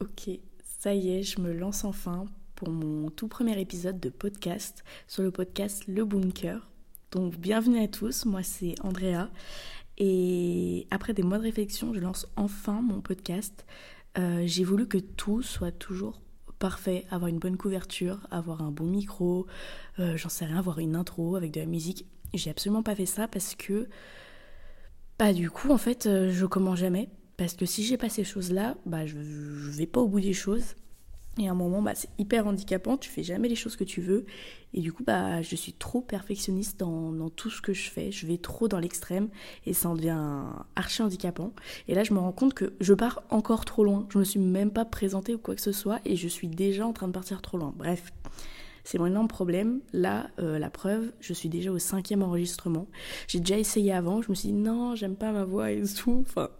Ok, ça y est, je me lance enfin pour mon tout premier épisode de podcast sur le podcast Le Bunker. Donc bienvenue à tous, moi c'est Andrea et après des mois de réflexion, je lance enfin mon podcast. Euh, j'ai voulu que tout soit toujours parfait, avoir une bonne couverture, avoir un bon micro, euh, j'en sais rien, avoir une intro avec de la musique. J'ai absolument pas fait ça parce que, bah du coup en fait, euh, je commence jamais. Parce que si j'ai pas ces choses-là, bah je, je vais pas au bout des choses. Et à un moment, bah, c'est hyper handicapant, tu fais jamais les choses que tu veux. Et du coup, bah, je suis trop perfectionniste dans, tout ce que je fais. Je vais trop dans l'extrême et ça en devient archi handicapant. Et là, je me rends compte que je pars encore trop loin. Je me suis même pas présentée ou quoi que ce soit et je suis déjà en train de partir trop loin. Bref, c'est mon énorme problème. Là, euh, la preuve, je suis déjà au cinquième enregistrement. J'ai déjà essayé avant, je me suis dit non, j'aime pas ma voix et tout. Enfin,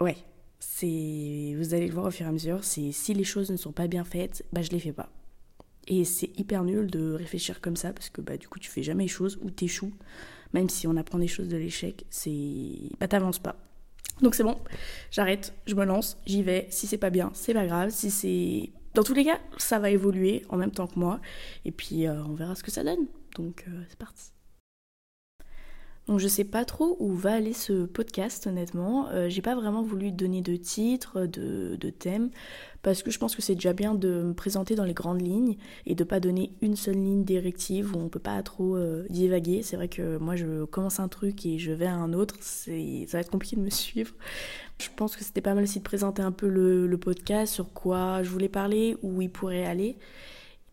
ouais, c'est vous allez le voir au fur et à mesure, c'est si les choses ne sont pas bien faites, bah je les fais pas. Et c'est hyper nul de réfléchir comme ça parce que bah du coup tu fais jamais les choses ou t'échoues. Même si on apprend des choses de l'échec, c'est bah t'avances pas. Donc c'est bon, j'arrête, je me lance, j'y vais. Si c'est pas bien, c'est pas grave. Si c'est dans tous les cas, ça va évoluer en même temps que moi. Et puis euh, on verra ce que ça donne. Donc euh, c'est parti. Donc je sais pas trop où va aller ce podcast honnêtement. Euh, j'ai pas vraiment voulu donner de titre, de, de thème, parce que je pense que c'est déjà bien de me présenter dans les grandes lignes et de pas donner une seule ligne directive où on peut pas trop euh, divaguer. C'est vrai que moi je commence un truc et je vais à un autre, ça va être compliqué de me suivre. Je pense que c'était pas mal aussi de présenter un peu le, le podcast, sur quoi je voulais parler, où il pourrait aller.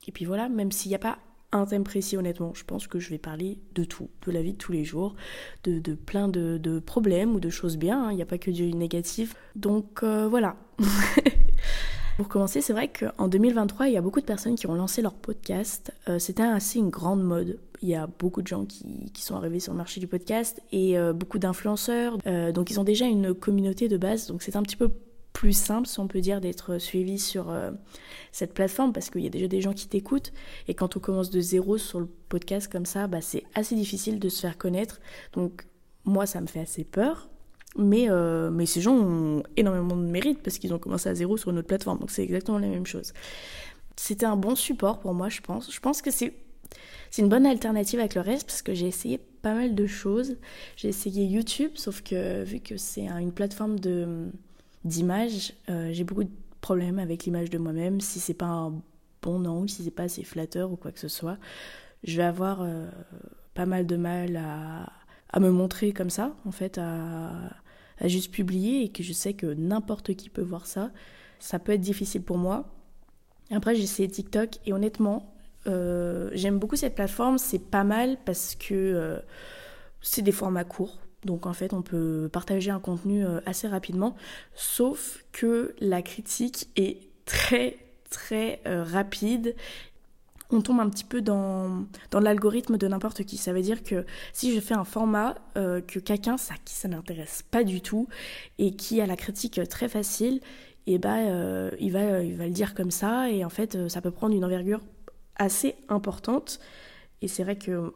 Et puis voilà, même s'il n'y a pas un thème précis honnêtement. Je pense que je vais parler de tout, de la vie de tous les jours, de, plein de, problèmes ou de choses bien, hein. il n'y a pas que du négatif. Donc euh, voilà. Pour commencer, c'est vrai qu'en 2023, il y a beaucoup de personnes qui ont lancé leur podcast. Euh, C'était assez une grande mode. Il y a beaucoup de gens qui, sont arrivés sur le marché du podcast et euh, beaucoup d'influenceurs. Donc ils ont déjà une communauté de base. Donc c'est un petit peu plus simple, si on peut dire, d'être suivi sur euh, cette plateforme parce qu'il y a déjà des gens qui t'écoutent. Et quand on commence de zéro sur le podcast comme ça, bah, c'est assez difficile de se faire connaître. Donc, moi, ça me fait assez peur. Mais, euh, mais ces gens ont énormément de mérite parce qu'ils ont commencé à zéro sur une autre plateforme. Donc, c'est exactement la même chose. C'était un bon support pour moi, je pense. Je pense que c'est. C'est une bonne alternative avec le reste parce que j'ai essayé pas mal de choses. J'ai essayé YouTube, sauf que vu que c'est une plateforme de, d'image, euh, j'ai beaucoup de problèmes avec l'image de moi-même. Si c'est pas un bon angle, si c'est pas assez flatteur ou quoi que ce soit, je vais avoir euh, pas mal de mal à, à, me montrer comme ça, en fait, à, à juste publier et que je sais que n'importe qui peut voir ça. Ça peut être difficile pour moi. Après, j'ai essayé TikTok et honnêtement, euh, j'aime beaucoup cette plateforme. C'est pas mal parce que c'est des formats courts. Donc en fait, on peut partager un contenu euh, assez rapidement, sauf que la critique est très très euh, rapide. On tombe un petit peu dans, dans l'algorithme de n'importe qui. Ça veut dire que si je fais un format euh, que quelqu'un ça, qui ça n'intéresse pas du tout et qui a la critique très facile, et bah euh, il, va, il va le dire comme ça et en fait ça peut prendre une envergure assez importante. Et c'est vrai que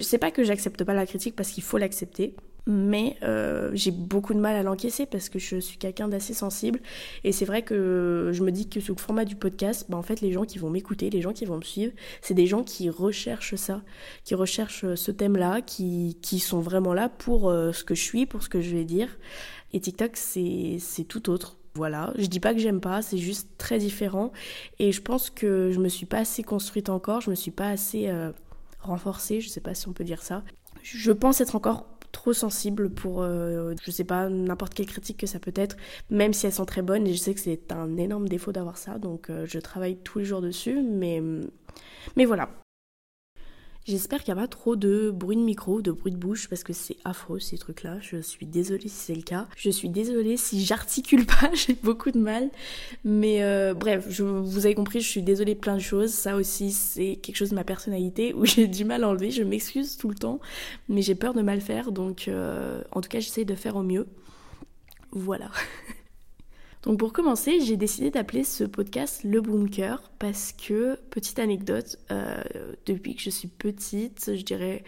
c'est pas que j'accepte pas la critique parce qu'il faut l'accepter, mais euh, j'ai beaucoup de mal à l'encaisser parce que je suis quelqu'un d'assez sensible et c'est vrai que je me dis que sous le format du podcast, bah en fait les gens qui vont m'écouter, les gens qui vont me suivre, c'est des gens qui recherchent ça, qui recherchent ce thème-là, qui, qui sont vraiment là pour euh, ce que je suis, pour ce que je vais dire. Et TikTok c'est tout autre. Voilà, je dis pas que j'aime pas, c'est juste très différent et je pense que je me suis pas assez construite encore, je me suis pas assez euh, renforcée, je sais pas si on peut dire ça. Je pense être encore trop sensible pour, euh, je sais pas, n'importe quelle critique que ça peut être, même si elles sont très bonnes, et je sais que c'est un énorme défaut d'avoir ça, donc euh, je travaille tous les jours dessus, mais, mais voilà. J'espère qu'il n'y a pas trop de bruit de micro, de bruit de bouche, parce que c'est affreux ces trucs-là. Je suis désolée si c'est le cas. Je suis désolée si j'articule pas, j'ai beaucoup de mal. Mais euh, bref, je, vous avez compris, je suis désolée plein de choses. Ça aussi, c'est quelque chose de ma personnalité où j'ai du mal à enlever. Je m'excuse tout le temps, mais j'ai peur de mal faire. Donc, euh, en tout cas, j'essaye de faire au mieux. Voilà. Donc pour commencer, j'ai décidé d'appeler ce podcast Le Bunker parce que, petite anecdote, euh, depuis que je suis petite, je dirais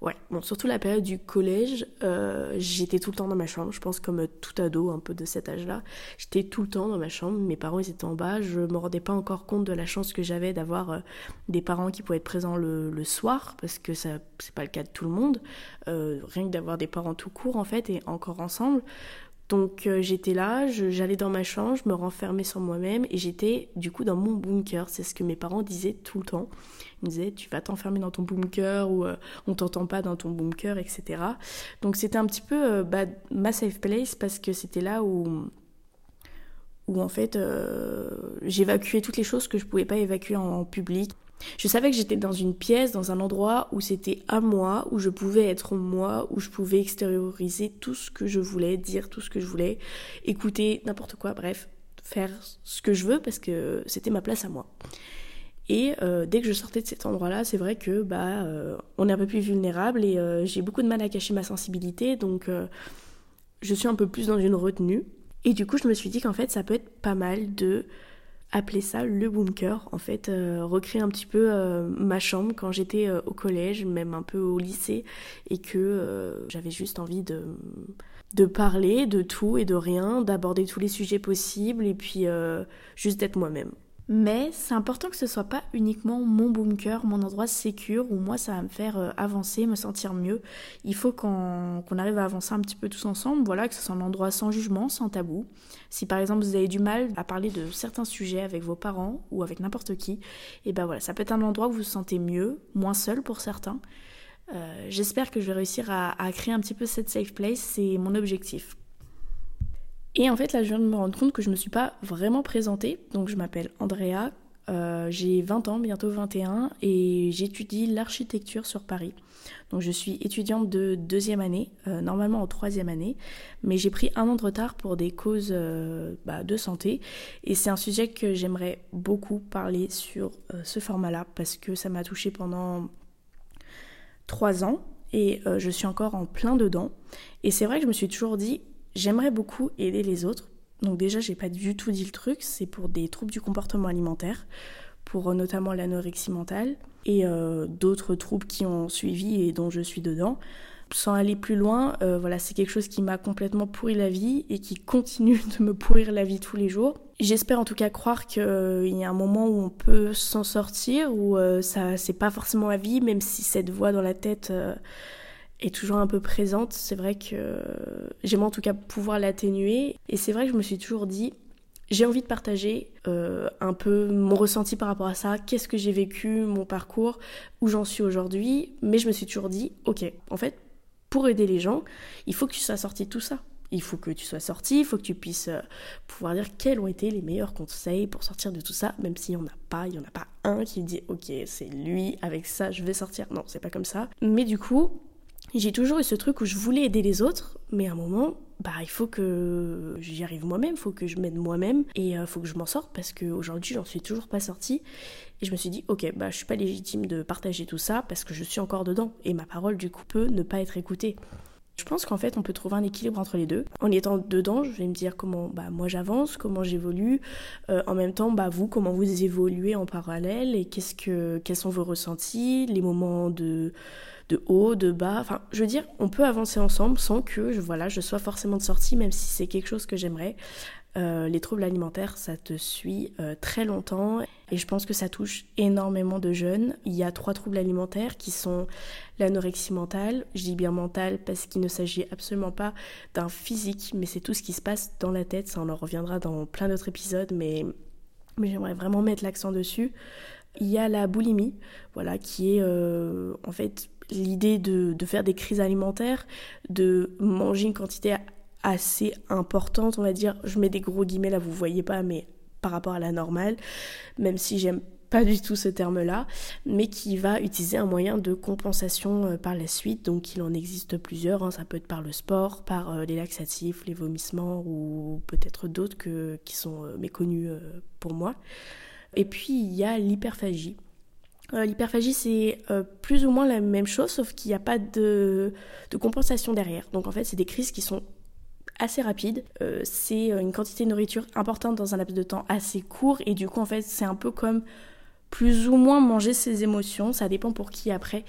Ouais, bon, surtout la période du collège, euh, j'étais tout le temps dans ma chambre. Je pense comme tout ado, un peu de cet âge-là. J'étais tout le temps dans ma chambre. Mes parents, ils étaient en bas. Je me rendais pas encore compte de la chance que j'avais d'avoir euh, des parents qui pouvaient être présents le, soir, parce que ça, c'est pas le cas de tout le monde. Rien que d'avoir des parents tout court, en fait, et encore ensemble. Donc euh, j'étais là, j'allais dans ma chambre, je me renfermais sur moi-même et j'étais du coup dans mon bunker. C'est ce que mes parents disaient tout le temps. Ils me disaient tu vas t'enfermer dans ton bunker ou euh, on t'entend pas dans ton bunker, etc. Donc c'était un petit peu euh, ma safe place parce que c'était là où où en fait j'évacuais toutes les choses que je pouvais pas évacuer en public. Je savais que j'étais dans une pièce, dans un endroit où c'était à moi, où je pouvais être moi, où je pouvais extérioriser tout ce que je voulais, dire tout ce que je voulais, écouter n'importe quoi, bref, faire ce que je veux parce que c'était ma place à moi. Et euh, dès que je sortais de cet endroit-là, c'est vrai que bah euh, on est un peu plus vulnérable et euh, j'ai beaucoup de mal à cacher ma sensibilité, donc je suis un peu plus dans une retenue. Et du coup, je me suis dit qu'en fait, ça peut être pas mal de appeler ça le bunker, en fait, euh, recréer un petit peu euh, ma chambre quand j'étais euh, au collège, même un peu au lycée, et que j'avais juste envie de, de parler de tout et de rien, d'aborder tous les sujets possibles, et puis juste d'être moi-même. Mais c'est important que ce soit pas uniquement mon bunker, mon endroit sécure où moi ça va me faire euh, avancer, me sentir mieux. Il faut qu'on arrive à avancer un petit peu tous ensemble, voilà, que ce soit un endroit sans jugement, sans tabou. Si par exemple vous avez du mal à parler de certains sujets avec vos parents ou avec n'importe qui, et eh ben voilà, ça peut être un endroit où vous vous sentez mieux, moins seul pour certains. Euh, j'espère que je vais réussir à, à créer un petit peu cette safe place, c'est mon objectif. Et en fait, là, je viens de me rendre compte que je me suis pas vraiment présentée. Donc, je m'appelle Andrea, euh, j'ai 20 ans, bientôt 21, et j'étudie l'architecture sur Paris. Donc, je suis étudiante de deuxième année, euh, normalement en troisième année, mais j'ai pris un an de retard pour des causes euh, bah, de santé. Et c'est un sujet que j'aimerais beaucoup parler sur ce format-là, parce que ça m'a touchée pendant trois ans, et je suis encore en plein dedans. Et c'est vrai que je me suis toujours dit, J'aimerais beaucoup aider les autres. Donc déjà, j'ai pas du tout dit le truc, c'est pour des troubles du comportement alimentaire, pour euh, notamment l'anorexie mentale et euh, d'autres troubles qui ont suivi et dont je suis dedans. Sans aller plus loin, euh, voilà, c'est quelque chose qui m'a complètement pourri la vie et qui continue de me pourrir la vie tous les jours. J'espère en tout cas croire qu'il y a un moment où on peut s'en sortir, où ça c'est pas forcément la vie, même si cette voix dans la tête est toujours un peu présente. C'est vrai que j'aimerais en tout cas pouvoir l'atténuer. Et c'est vrai que je me suis toujours dit, j'ai envie de partager euh, un peu mon ressenti par rapport à ça, qu'est-ce que j'ai vécu, mon parcours, où j'en suis aujourd'hui. Mais je me suis toujours dit, ok, en fait, pour aider les gens, il faut que tu sois sorti de tout ça. Il faut que tu sois sorti, il faut que tu puisses euh, pouvoir dire quels ont été les meilleurs conseils pour sortir de tout ça, même s'il n'y en a pas, il n'y en a pas un qui dit ok c'est lui, avec ça je vais sortir. Non, c'est pas comme ça. Mais du coup, j'ai toujours eu ce truc où je voulais aider les autres, mais à un moment, bah il faut que j'y arrive moi-même, il faut que je m'aide moi-même et il euh, faut que je m'en sorte parce qu'aujourd'hui j'en suis toujours pas sortie. Et je me suis dit, ok, bah je suis pas légitime de partager tout ça parce que je suis encore dedans et ma parole du coup peut ne pas être écoutée. Je pense qu'en fait, on peut trouver un équilibre entre les deux. En y étant dedans, je vais me dire comment bah, moi j'avance, comment j'évolue. Euh, en même temps, bah, vous, comment vous évoluez en parallèle et qu'est-ce que, quels sont vos ressentis, les moments de, de haut, de bas. Enfin, je veux dire, on peut avancer ensemble sans que je, voilà, je sois forcément de sortie, même si c'est quelque chose que j'aimerais. Euh, les troubles alimentaires, ça te suit euh, très longtemps et je pense que ça touche énormément de jeunes. Il y a trois troubles alimentaires qui sont l'anorexie mentale. Je dis bien mentale parce qu'il ne s'agit absolument pas d'un physique, mais c'est tout ce qui se passe dans la tête. Ça, on en reviendra dans plein d'autres épisodes, mais, j'aimerais vraiment mettre l'accent dessus. Il y a la boulimie, voilà, qui est euh, en fait l'idée de, de, faire des crises alimentaires, de manger une quantité assez importante, on va dire, je mets des gros guillemets là, vous voyez pas, mais par rapport à la normale, même si j'aime pas du tout ce terme-là, mais qui va utiliser un moyen de compensation euh, par la suite. Donc il en existe plusieurs, hein. ça peut être par le sport, par euh, les laxatifs, les vomissements ou peut-être d'autres qui sont euh, méconnus pour moi. Et puis il y a l'hyperphagie. L'hyperphagie, c'est plus ou moins la même chose, sauf qu'il n'y a pas de, compensation derrière. Donc en fait, c'est des crises qui sont assez rapide. Euh, c'est euh, une quantité de nourriture importante dans un laps de temps assez court et du coup en fait c'est un peu comme plus ou moins manger ses émotions, ça dépend pour qui après.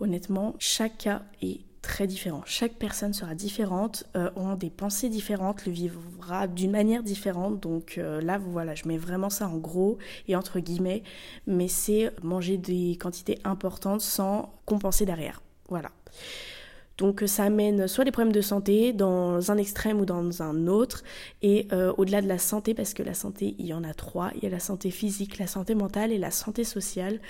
Honnêtement, chaque cas est très différent. Chaque personne sera différente, euh, aura des pensées différentes, le vivra d'une manière différente. Donc euh, là, voilà, je mets vraiment ça en gros et entre guillemets, mais c'est manger des quantités importantes sans compenser derrière. Voilà. Donc ça amène soit des problèmes de santé dans un extrême ou dans un autre, et euh, au-delà de la santé, parce que la santé, il y en a trois, il y a la santé physique, la santé mentale et la santé sociale,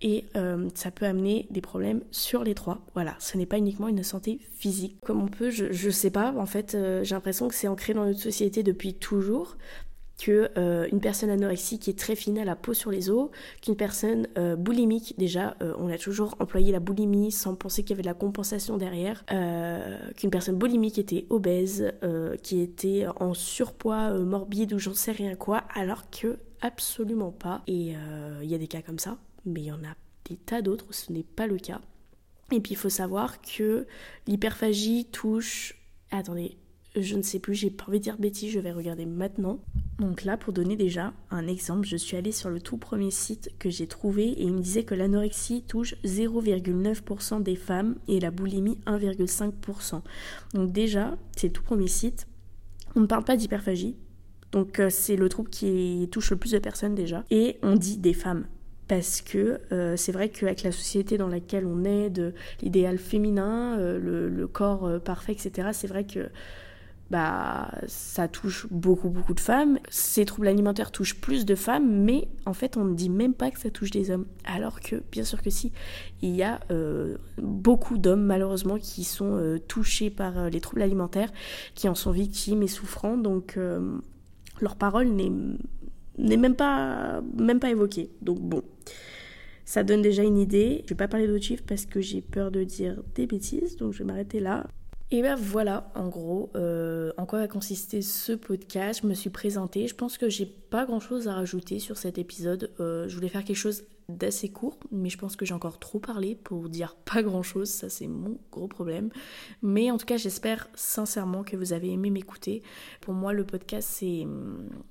et euh, ça peut amener des problèmes sur les trois. Voilà, ce n'est pas uniquement une santé physique. Comme on peut, je, je sais pas, en fait, euh, j'ai l'impression que c'est ancré dans notre société depuis toujours, que euh, une personne anorexique qui est très fine à la peau sur les os, qu'une personne euh, boulimique, déjà, euh, on a toujours employé la boulimie sans penser qu'il y avait de la compensation derrière, qu'une personne boulimique était obèse, qui était en surpoids morbide ou j'en sais rien quoi, alors que absolument pas. Et il y a des cas comme ça, mais il y en a des tas d'autres où ce n'est pas le cas. Et puis il faut savoir que l'hyperphagie touche... Attendez, je ne sais plus, j'ai pas envie de dire bêtises, je vais regarder maintenant. Donc là, pour donner déjà un exemple, je suis allée sur le tout premier site que j'ai trouvé et il me disait que l'anorexie touche 0,9% des femmes et la boulimie 1,5%. Donc déjà, c'est le tout premier site. On ne parle pas d'hyperphagie, donc euh, c'est le trouble qui touche le plus de personnes déjà. Et on dit des femmes parce que euh, c'est vrai qu'avec la société dans laquelle on est, de l'idéal féminin, euh, le, corps parfait, etc., c'est vrai que bah, ça touche beaucoup, beaucoup de femmes. Ces troubles alimentaires touchent plus de femmes, mais en fait, on ne dit même pas que ça touche des hommes. Alors que, bien sûr que si, il y a euh, beaucoup d'hommes, malheureusement, qui sont euh, touchés par euh, les troubles alimentaires, qui en sont victimes et souffrants. Donc, leur parole n'est même pas, même pas évoquée. Donc, bon. Ça donne déjà une idée. Je vais pas parler d'autres chiffres parce que j'ai peur de dire des bêtises, donc je vais m'arrêter là. Et ben voilà, en gros, euh, en quoi va consister ce podcast. Je me suis présentée. Je pense que j'ai pas grand chose à rajouter sur cet épisode. Euh, je voulais faire quelque chose d'assez court, mais je pense que j'ai encore trop parlé pour dire pas grand chose, ça c'est mon gros problème. Mais en tout cas, j'espère sincèrement que vous avez aimé m'écouter. Pour moi, le podcast, c'est,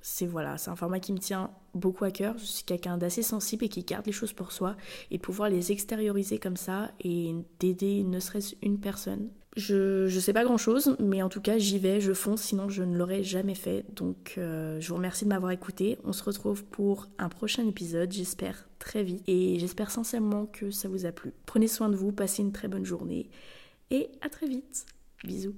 c'est voilà, c'est un format qui me tient beaucoup à cœur. Je suis quelqu'un d'assez sensible et qui garde les choses pour soi et pouvoir les extérioriser comme ça et d'aider ne serait-ce une personne. Je, je sais pas grand chose, mais en tout cas j'y vais, je fonce, sinon je ne l'aurais jamais fait. Donc euh, je vous remercie de m'avoir écouté. On se retrouve pour un prochain épisode, j'espère très vite. Et j'espère sincèrement que ça vous a plu. Prenez soin de vous, passez une très bonne journée et à très vite. Bisous.